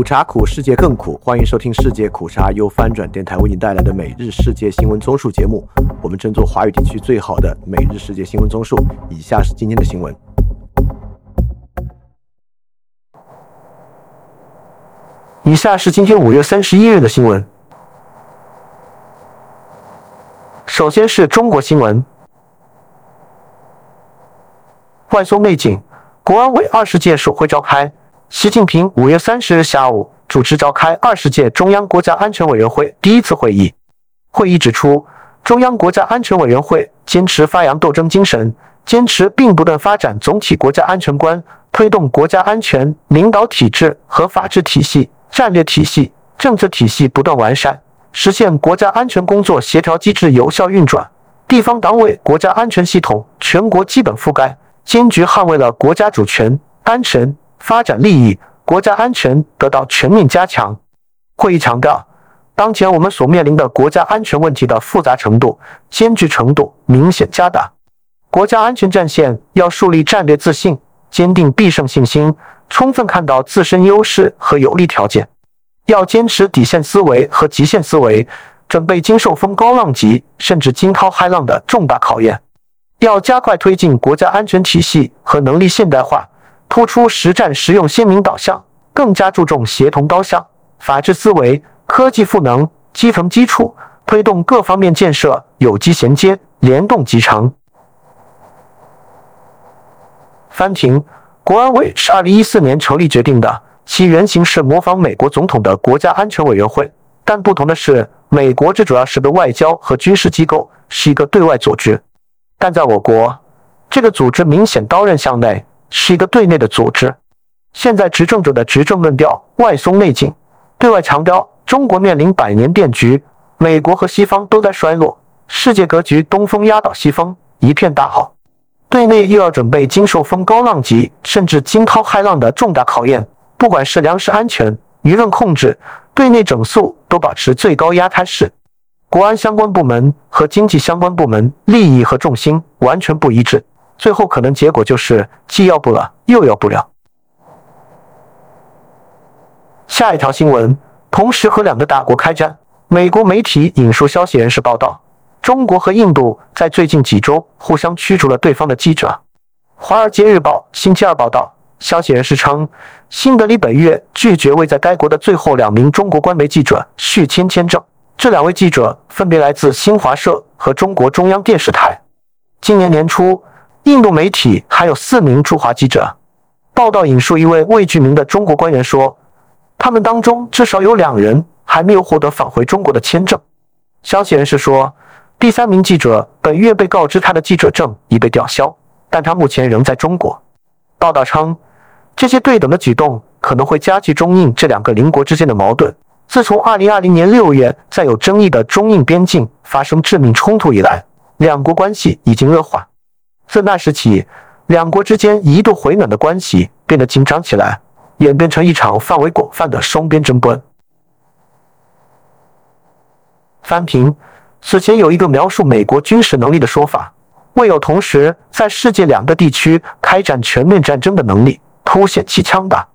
苦茶苦，世界更苦。欢迎收听世界苦茶由翻转电台为您带来的每日世界新闻综述节目。我们争做华语地区最好的每日世界新闻综述。以下是今天的新闻。以下是今天五月三十一日的新闻。首先是中国新闻。外松内景，国安委二十届首会召开。习近平五月三十日下午主持召开二十届中央国家安全委员会第一次会议。会议指出，中央国家安全委员会坚持发扬斗争精神，坚持并不断发展总体国家安全观，推动国家安全领导体制和法治体系、战略体系、政策体系不断完善，实现国家安全工作协调机制有效运转，地方党委国家安全系统全国基本覆盖，坚决捍卫了国家主权、安全。发展利益、国家安全得到全面加强。会议强调，当前我们所面临的国家安全问题的复杂程度、艰巨程度明显加大。国家安全战线要树立战略自信，坚定必胜信心，充分看到自身优势和有利条件。要坚持底线思维和极限思维，准备经受风高浪急甚至惊涛骇浪的重大考验。要加快推进国家安全体系和能力现代化。突出实战实用鲜明导向，更加注重协同高效、法治思维、科技赋能、基层基础，推动各方面建设有机衔接、联动集成。翻评，国安委是二零一四年成立决定的，其原型是模仿美国总统的国家安全委员会，但不同的是，美国这主要是个外交和军事机构，是一个对外组织，但在我国，这个组织明显刀刃向内。是一个对内的组织。现在执政者的执政论调外松内紧，对外强调中国面临百年变局，美国和西方都在衰落，世界格局东风压倒西风，一片大好；对内又要准备经受风高浪急甚至惊涛骇浪的重大考验，不管是粮食安全、舆论控制、对内整肃，都保持最高压态势。国安相关部门和经济相关部门利益和重心完全不一致。最后可能结果就是既要不了，又要不了。下一条新闻，同时和两个大国开战。美国媒体引述消息人士报道，中国和印度在最近几周互相驱逐了对方的记者。《华尔街日报》星期二报道，消息人士称，新德里本月拒绝为在该国的最后两名中国官媒记者续签签证。这两位记者分别来自新华社和中国中央电视台。今年年初。印度媒体还有四名驻华记者。报道引述一位未具名的中国官员说，他们当中至少有两人还没有获得返回中国的签证。消息人士说，第三名记者本月被告知他的记者证已被吊销，但他目前仍在中国。报道称，这些对等的举动可能会加剧中印这两个邻国之间的矛盾。自从2020年6月在有争议的中印边境发生致命冲突以来，两国关系已经恶化。自那时起，两国之间一度回暖的关系变得紧张起来，演变成一场范围广泛的双边争端。翻评：此前有一个描述美国军事能力的说法，未有同时在世界两个地区开展全面战争的能力，凸显其强大。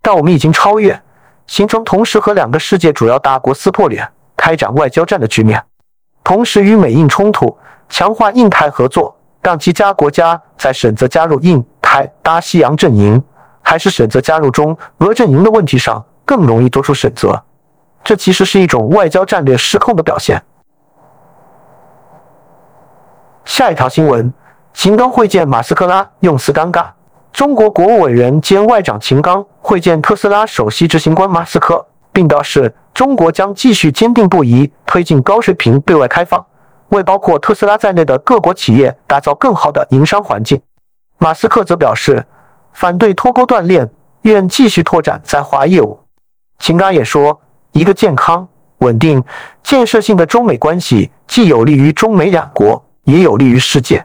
但我们已经超越，形成同时和两个世界主要大国撕破脸、开展外交战的局面，同时与美印冲突，强化印太合作。让其他国家在选择加入印太大西洋阵营，还是选择加入中俄阵营的问题上更容易做出选择，这其实是一种外交战略失控的表现。下一条新闻：秦刚会见马斯克拉，用词尴尬。中国国务委员兼外长秦刚会见特斯拉首席执行官马斯克，并表示中国将继续坚定不移推进高水平对外开放。为包括特斯拉在内的各国企业打造更好的营商环境，马斯克则表示反对脱钩断链，愿继续拓展在华业务。秦刚也说，一个健康、稳定、建设性的中美关系既有利于中美两国，也有利于世界。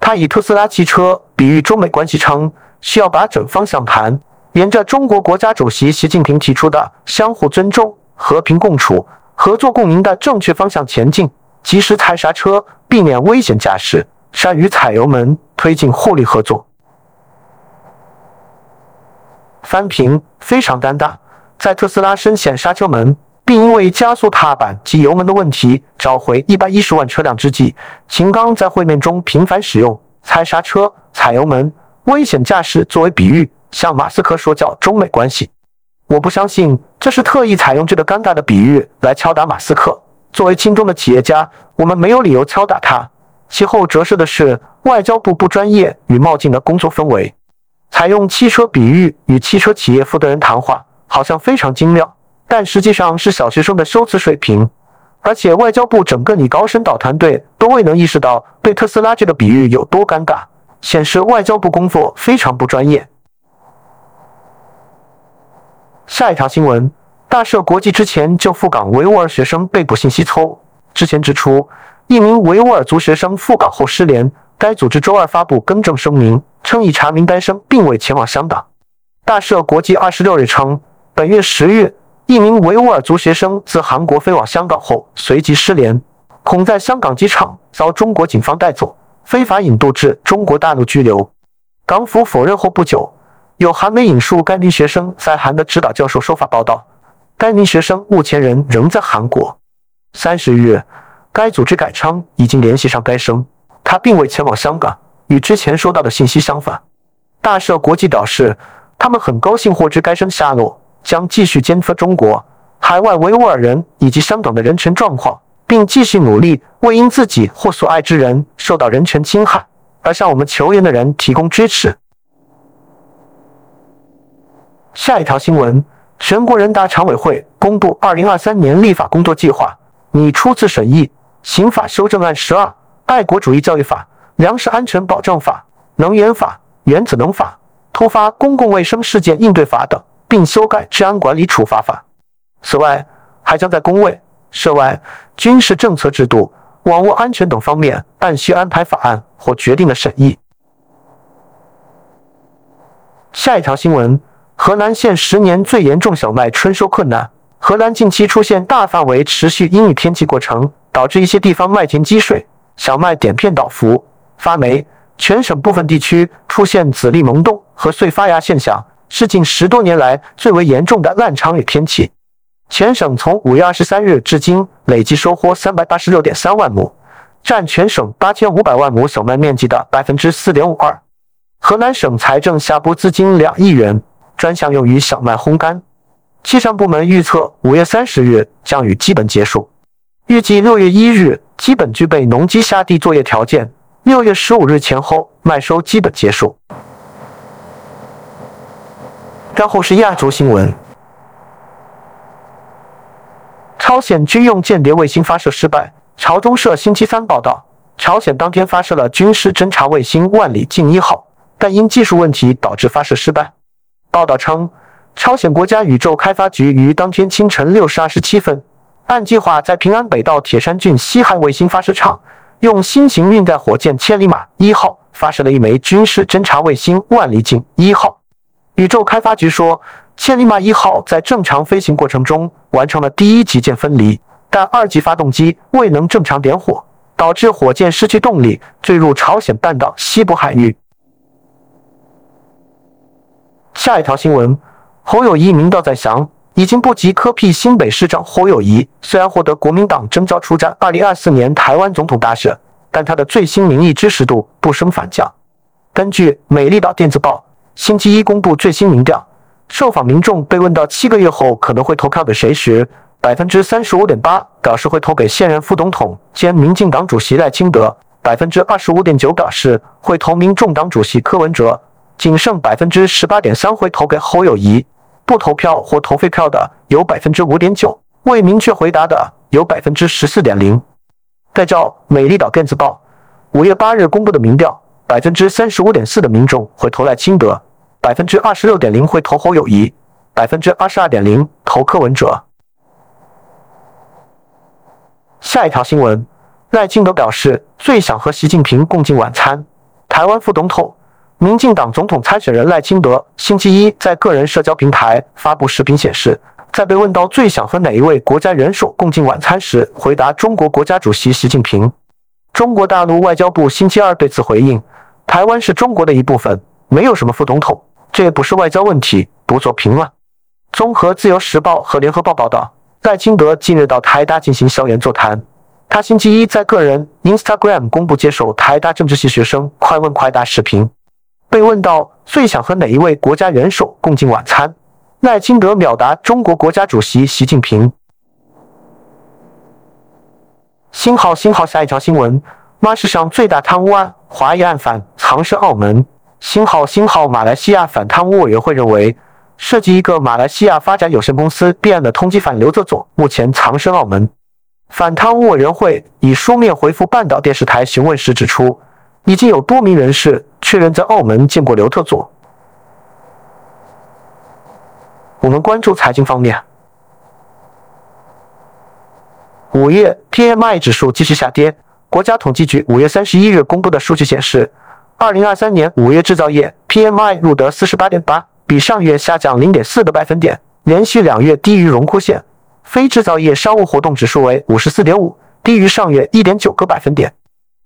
他以特斯拉汽车比喻中美关系，称需要把整方向盘沿着中国国家主席习近平提出的相互尊重、和平共处、合作共赢的正确方向前进。及时踩刹车，避免危险驾驶；善于踩油门，推进互利合作。翻评非常尴尬。在特斯拉深陷刹车门，并因为加速踏板及油门的问题召回一百一十万车辆之际，秦刚在会面中频繁使用踩刹车、踩油门、危险驾驶作为比喻，向马斯克说教中美关系。我不相信这是特意采用这个尴尬的比喻来敲打马斯克。作为亲中的企业家，我们没有理由敲打他。其后折射的是外交部不专业与冒进的工作氛围。采用汽车比喻与汽车企业负责人谈话，好像非常精妙，但实际上是小学生的修辞水平。而且外交部整个拟高深导团队都未能意识到对特斯拉这个比喻有多尴尬，显示外交部工作非常不专业。下一条新闻：大赦国际之前就赴港维吾尔学生被捕信息错误之前指出，一名维吾尔族学生赴港后失联。该组织周二发布更正声明，称已查明该生并未前往香港。大赦国际二十六日称，本月十日，一名维吾尔族学生自韩国飞往香港后随即失联，恐在香港机场遭中国警方带走，非法引渡至中国大陆拘留。港府否认后不久。有韩媒引述该名学生在韩的指导教授说法报道，该名学生目前人仍在韩国。三十日，该组织改称已经联系上该生，他并未前往香港，与之前收到的信息相反。大赦国际表示，他们很高兴获知该生下落，将继续监测中国海外维吾尔人以及香港的人权状况，并继续努力为因自己或所爱之人受到人权侵害而向我们求援的人提供支持。下一条新闻：全国人大常委会公布二零二三年立法工作计划，拟初次审议刑法修正案十二、爱国主义教育法、粮食安全保障法、能源法、原子能法、突发公共卫生事件应对法等，并修改治安管理处罚法。此外，还将在工位、涉外、军事政策制度、网络安全等方面按需安排法案或决定的审议。下一条新闻。河南现十年最严重小麦春收困难。河南近期出现大范围持续阴雨天气过程，导致一些地方麦田积水，小麦点片倒伏、发霉，全省部分地区出现籽粒萌动和穗发芽现象，是近十多年来最为严重的烂长雨天气。全省从五月二十三日至今累计收获三百八十六点三万亩，占全省八千五百万亩小麦面积的百分之四点五二。河南省财政下拨资金两亿元。专项用于小麦烘干。气象部门预测，五月三十日降雨基本结束，预计六月一日基本具备农机下地作业条件，六月十五日前后麦收基本结束。然后是亚洲新闻：朝鲜军用间谍卫星发射失败。朝中社星期三报道，朝鲜当天发射了军事侦察卫星“万里镜一号”，但因技术问题导致发射失败。报道称，朝鲜国家宇宙开发局于当天清晨六时二十七分，按计划在平安北道铁山郡西汉卫星发射场，用新型运载火箭“千里马一号”发射了一枚军事侦察卫星“万里镜一号”。宇宙开发局说，“千里马一号”在正常飞行过程中完成了第一级件分离，但二级发动机未能正常点火，导致火箭失去动力，坠入朝鲜半岛西部海域。下一条新闻：侯友谊民调在降，已经不及科辟新北市长侯友谊。虽然获得国民党征召出战二零二四年台湾总统大选，但他的最新民意支持度不升反降。根据美丽岛电子报星期一公布最新民调，受访民众被问到七个月后可能会投票给谁时，百分之三十五点八表示会投给现任副总统兼民进党主席赖清德，百分之二十五点九表示会投民众党主席柯文哲。仅剩百分之十八点三会投给侯友谊，不投票或投废票的有百分之五点九，未明确回答的有百分之十四点零。再照美丽岛电子报五月八日公布的民调，百分之三十五点四的民众会投赖清德，百分之二十六点零会投侯友谊，百分之二十二点零投柯文哲。下一条新闻，赖清德表示最想和习近平共进晚餐。台湾副总统。民进党总统参选人赖清德星期一在个人社交平台发布视频，显示在被问到最想和哪一位国家元首共进晚餐时，回答中国国家主席习近平。中国大陆外交部星期二对此回应：“台湾是中国的一部分，没有什么副总统，这也不是外交问题，不做评论。”综合自由时报和联合报报道，赖清德近日到台大进行校园座谈。他星期一在个人 Instagram 公布接受台大政治系学生快问快答视频，被问到最想和哪一位国家元首共进晚餐，赖清德秒答中国国家主席习近平。星号星号下一条新闻：妈史上最大贪污案华裔案反藏身澳门。星号星号马来西亚反贪污委员会认为，涉及一个马来西亚发展有限公司弊案的通缉犯刘泽佐目前藏身澳门。反贪污委员会以书面回复半岛电视台询问时指出，已经有多名人士确认在澳门见过刘特佐。我们关注财经方面，五月 PMI 指数继续下跌。国家统计局五月三十一日公布的数据显示，二零二三年五月制造业 PMI 录得四十八点八，比上月下降零点四个百分点，连续两月低于荣枯线。非制造业商务活动指数为五十四点五，低于上月一点九个百分点。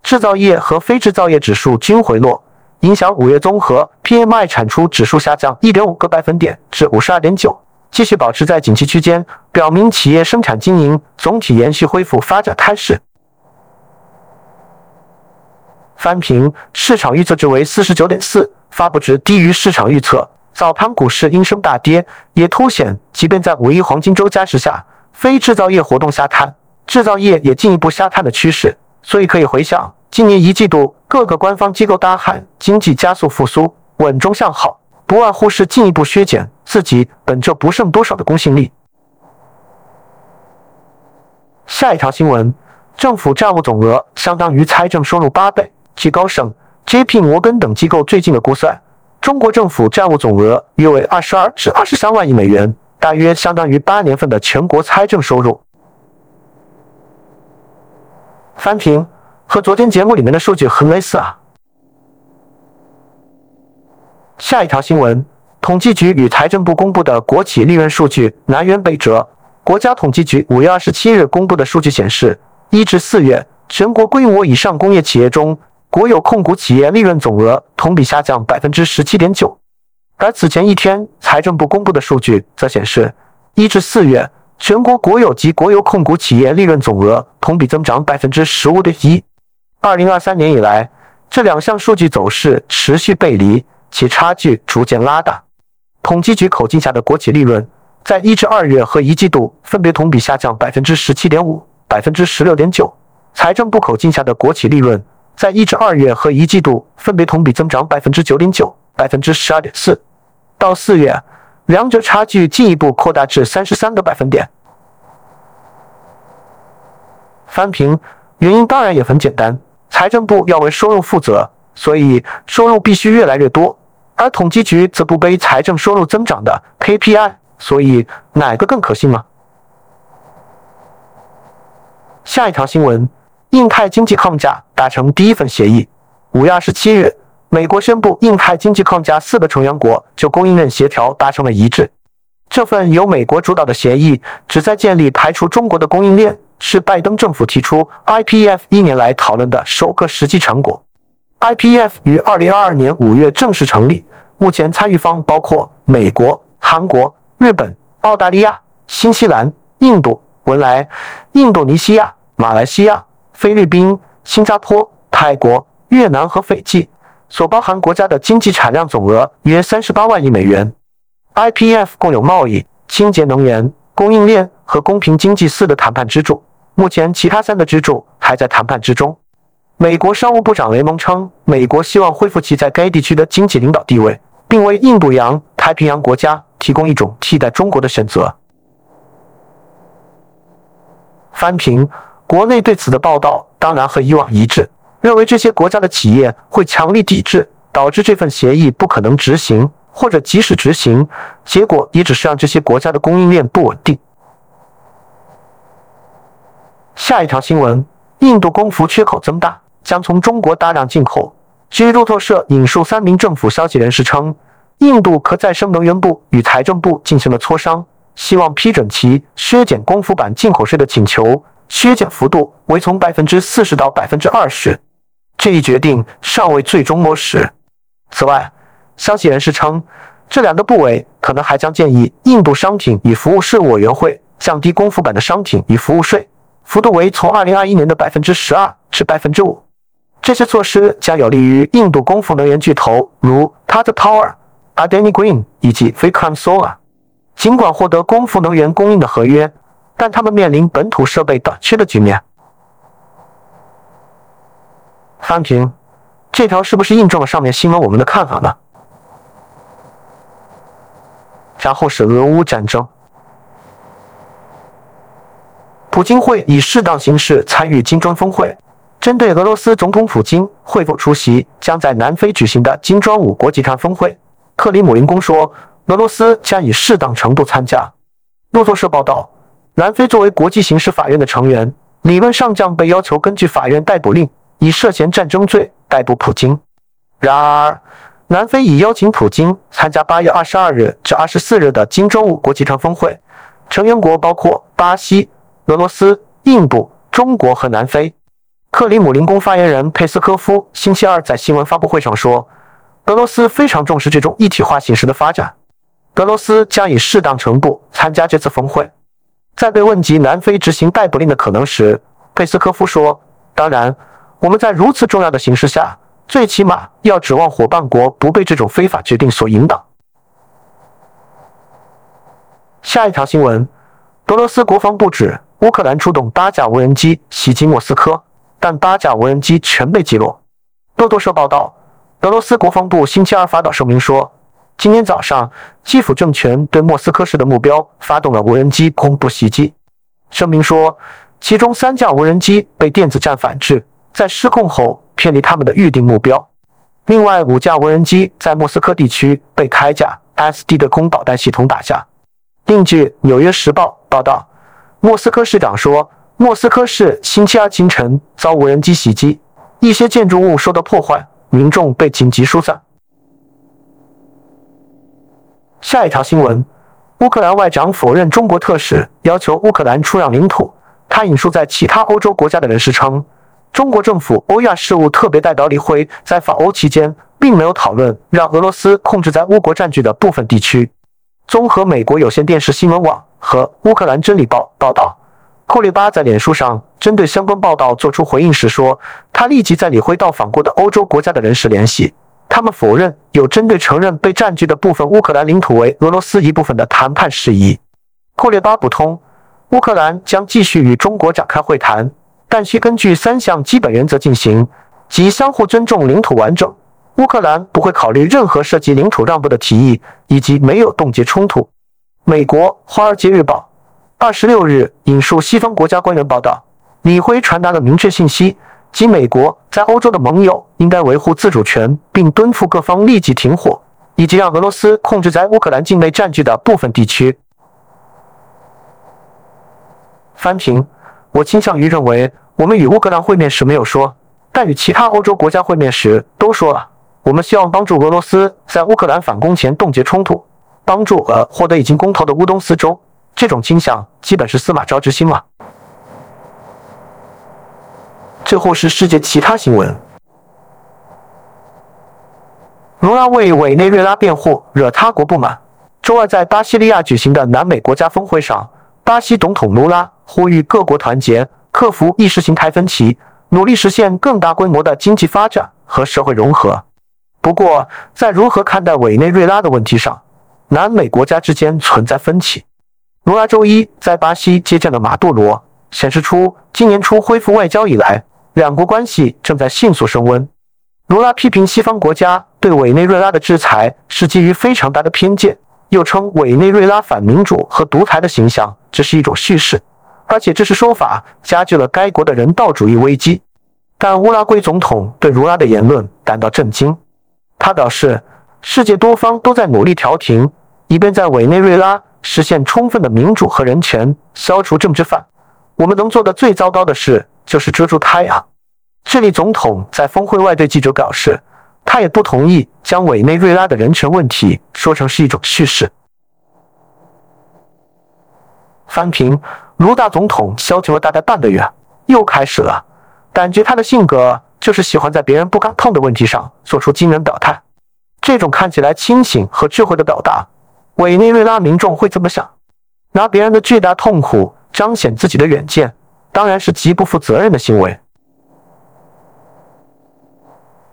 制造业和非制造业指数均回落，影响五月综合 PMI 产出指数下降一点五个百分点至五十二点九，继续保持在景气区间，表明企业生产经营总体延续恢复发展态势。翻平市场预测值为四十九点四，发布值低于市场预测。早盘股市应声大跌，也凸显即便在五一黄金周加持下，非制造业活动下探，制造业也进一步下探的趋势。所以可以回想今年一季度各个官方机构大喊经济加速复苏、稳中向好，不外乎是进一步削减自己本就不剩多少的公信力。下一条新闻：政府债务总额相当于财政收入八倍。据高盛、J.P. 摩根等机构最近的估算。中国政府债务总额约为二十二至二十三万亿美元，大约相当于八年份的全国财政收入。翻平和昨天节目里面的数据很类似啊。下一条新闻，统计局与财政部公布的国企利润数据南辕北辙。国家统计局五月二十七日公布的数据显示，一至四月，全国规模以上工业企业中。国有控股企业利润总额同比下降百分之十七点九，而此前一天财政部公布的数据则显示，一至四月全国国有及国有控股企业利润总额同比增长百分之十五点一。二零二三年以来，这两项数据走势持续背离，其差距逐渐拉大。统计局口径下的国企利润，在一至二月和一季度分别同比下降百分之十七点五、百分之十六点九。财政部口径下的国企利润。在一至二月和一季度分别同比增长百分之九点九、百分之十二点四，到四月，两者差距进一步扩大至三十三个百分点。翻平原因当然也很简单，财政部要为收入负责，所以收入必须越来越多；而统计局则不背财政收入增长的 KPI，所以哪个更可信吗？下一条新闻。印太经济框架达成第一份协议。五月二十七日，美国宣布印太经济框架四个成员国就供应链协调达成了一致。这份由美国主导的协议旨在建立排除中国的供应链，是拜登政府提出 IPF 一年来讨论的首个实际成果。IPF 于二零二二年五月正式成立，目前参与方包括美国、韩国、日本、澳大利亚、新西兰、印度、文莱、印度尼西亚、马来西亚。菲律宾、新加坡、泰国、越南和斐济所包含国家的经济产量总额约三十八万亿美元。IPF 共有贸易、清洁能源、供应链和公平经济四个谈判支柱，目前其他三个支柱还在谈判之中。美国商务部长雷蒙称，美国希望恢复其在该地区的经济领导地位，并为印度洋太平洋国家提供一种替代中国的选择。翻平。国内对此的报道当然和以往一致，认为这些国家的企业会强力抵制，导致这份协议不可能执行，或者即使执行，结果也只是让这些国家的供应链不稳定。下一条新闻：印度供服缺口增大，将从中国大量进口。据路透社引述三名政府消息人士称，印度可再生能源部与财政部进行了磋商，希望批准其削减光伏板进口税的请求。削减幅度为从百分之四十到百分之二十，这一决定尚未最终落实。此外，消息人士称，这两个部委可能还将建议印度商品与服务事务委员会降低功夫版的商品与服务税，幅度为从二零二一年的百分之十二至百分之五。这些措施将有利于印度公付能源巨头如 Tata Power、Adani Green 以及 Vikram Solar。尽管获得公付能源供应的合约，但他们面临本土设备短缺的局面。翻平，这条是不是印证了上面新闻我们的看法呢？然后是俄乌战争，普京会以适当形式参与金砖峰会。针对俄罗斯总统普京会否出席将在南非举行的金砖五国集团峰会，克里姆林宫说，俄罗斯将以适当程度参加。路透社报道，南非作为国际刑事法院的成员，理论上将被要求根据法院逮捕令，以涉嫌战争罪逮捕普京。然而，南非已邀请普京参加八月二十二日至二十四日的金砖五国集团峰会，成员国包括巴西、俄罗斯、印度、中国和南非。克里姆林宫发言人佩斯科夫星期二在新闻发布会上说：“俄罗斯非常重视这种一体化形式的发展，俄罗斯将以适当程度参加这次峰会。”在被问及南非执行逮捕令的可能时，佩斯科夫说：“当然，我们在如此重要的形势下，最起码要指望伙伴国不被这种非法决定所引导。”下一条新闻：俄罗斯国防部指乌克兰出动八架无人机袭击莫斯科。但八架无人机全被击落。路透社报道，俄罗斯国防部星期二发表声明说，今天早上，基辅政权对莫斯科市的目标发动了无人机恐怖袭击。声明说，其中三架无人机被电子战反制，在失控后偏离他们的预定目标。另外五架无人机在莫斯科地区被铠甲 SD 的空导弹系统打下。另据《纽约时报》报道，莫斯科市长说。莫斯科市星期二清晨遭无人机袭击，一些建筑物受到破坏，民众被紧急疏散。下一条新闻：乌克兰外长否认中国特使要求乌克兰出让领土。他引述在其他欧洲国家的人士称，中国政府欧亚事务特别代表李辉在访欧期间并没有讨论让俄罗斯控制在乌国占据的部分地区。综合美国有线电视新闻网和乌克兰真理报报道。库列巴在脸书上针对相关报道作出回应时说：“他立即在李辉到访过的欧洲国家的人士联系，他们否认有针对承认被占据的部分乌克兰领土为俄罗斯一部分的谈判事宜。”库列巴补充：“乌克兰将继续与中国展开会谈，但需根据三项基本原则进行，即相互尊重领土完整，乌克兰不会考虑任何涉及领土让步的提议，以及没有冻结冲突。”美国《华尔街日报》。二十六日，引述西方国家官员报道，李辉传达了明确信息，即美国在欧洲的盟友应该维护自主权，并敦促各方立即停火，以及让俄罗斯控制在乌克兰境内占据的部分地区。翻平，我倾向于认为，我们与乌克兰会面时没有说，但与其他欧洲国家会面时都说了。我们希望帮助俄罗斯在乌克兰反攻前冻结冲突，帮助俄获得已经公投的乌东四州。这种倾向基本是司马昭之心了。最后是世界其他新闻。卢拉为委内瑞拉辩护，惹他国不满。周二在巴西利亚举行的南美国家峰会上，巴西总统卢拉呼吁各国团结，克服意识形态分歧，努力实现更大规模的经济发展和社会融合。不过，在如何看待委内瑞拉的问题上，南美国家之间存在分歧。罗拉周一在巴西接见了马杜罗，显示出今年初恢复外交以来，两国关系正在迅速升温。罗拉批评西方国家对委内瑞拉的制裁是基于非常大的偏见，又称委内瑞拉反民主和独裁的形象这是一种叙事，而且这是说法加剧了该国的人道主义危机。但乌拉圭总统对卢拉的言论感到震惊，他表示，世界多方都在努力调停，以便在委内瑞拉。实现充分的民主和人权，消除政治犯。我们能做的最糟糕的事就是遮住太阳。智利总统在峰会外对记者表示，他也不同意将委内瑞拉的人权问题说成是一种叙事。翻平，卢大总统消停了大概半个月，又开始了。感觉他的性格就是喜欢在别人不敢碰的问题上做出惊人表态。这种看起来清醒和智慧的表达，委内瑞拉民众会怎么想？拿别人的巨大痛苦彰显自己的远见，当然是极不负责任的行为。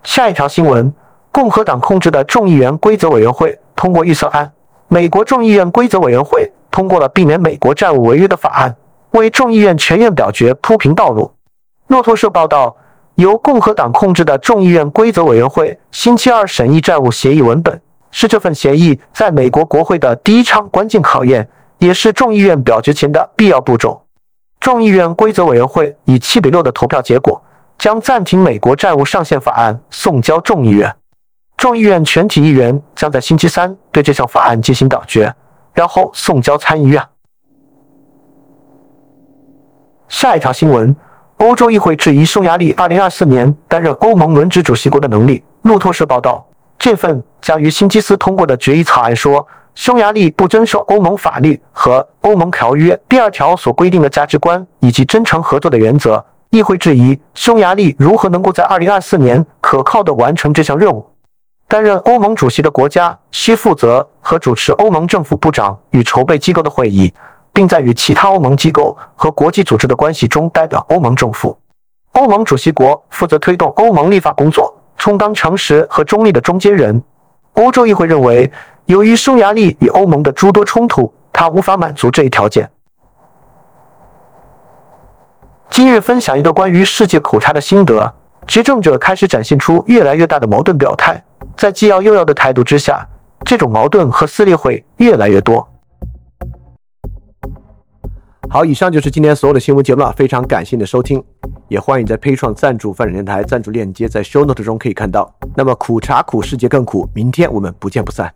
下一条新闻：共和党控制的众议员规则委员会通过预算案。美国众议院规则委员会通过了避免美国债务违约的法案，为众议院全院表决铺平道路。路透社报道。由共和党控制的众议院规则委员会星期二审议债务协议文本，是这份协议在美国国会的第一场关键考验，也是众议院表决前的必要步骤。众议院规则委员会以七比六的投票结果，将暂停美国债务上限法案送交众议院。众议院全体议员将在星期三对这项法案进行表决，然后送交参议院。下一条新闻。欧洲议会质疑匈牙利2024年担任欧盟轮值主席国的能力。路透社报道，这份将于星期四通过的决议草案说，匈牙利不遵守欧盟法律和欧盟条约第二条所规定的价值观以及真诚合作的原则。议会质疑匈牙利如何能够在2024年可靠地完成这项任务。担任欧盟主席的国家需负责和主持欧盟政府部长与筹备机构的会议。并在与其他欧盟机构和国际组织的关系中代表欧盟政府。欧盟主席国负责推动欧盟立法工作，充当诚实和中立的中间人。欧洲议会认为，由于匈牙利与欧盟的诸多冲突，它无法满足这一条件。今日分享一个关于世界苦茶的心得：执政者开始展现出越来越大的矛盾表态，在既要又要的态度之下，这种矛盾和撕裂会越来越多。好，以上就是今天所有的新闻节目了，非常感谢你的收听，也欢迎在 p a 创赞助范展电台赞助链接在 Show Note 中可以看到。那么苦茶苦，世界更苦，明天我们不见不散。